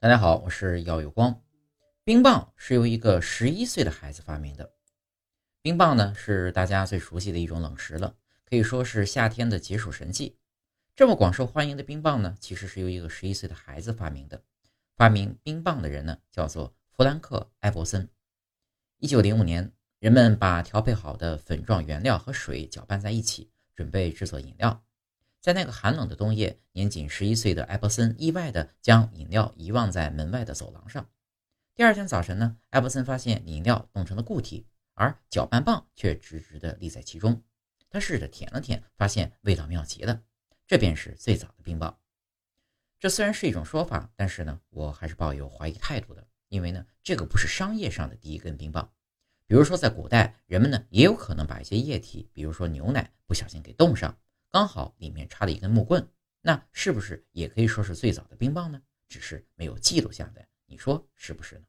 大家好，我是姚有光。冰棒是由一个十一岁的孩子发明的。冰棒呢是大家最熟悉的一种冷食了，可以说是夏天的解暑神器。这么广受欢迎的冰棒呢，其实是由一个十一岁的孩子发明的。发明冰棒的人呢，叫做弗兰克·埃伯森。一九零五年，人们把调配好的粉状原料和水搅拌在一起，准备制作饮料。在那个寒冷的冬夜，年仅十一岁的艾伯森意外地将饮料遗忘在门外的走廊上。第二天早晨呢，艾伯森发现饮料冻成了固体，而搅拌棒却直直地立在其中。他试着舔了舔，发现味道妙极了。这便是最早的冰棒。这虽然是一种说法，但是呢，我还是抱有怀疑态度的，因为呢，这个不是商业上的第一根冰棒。比如说，在古代，人们呢也有可能把一些液体，比如说牛奶，不小心给冻上。刚好里面插了一根木棍，那是不是也可以说是最早的冰棒呢？只是没有记录下来，你说是不是呢？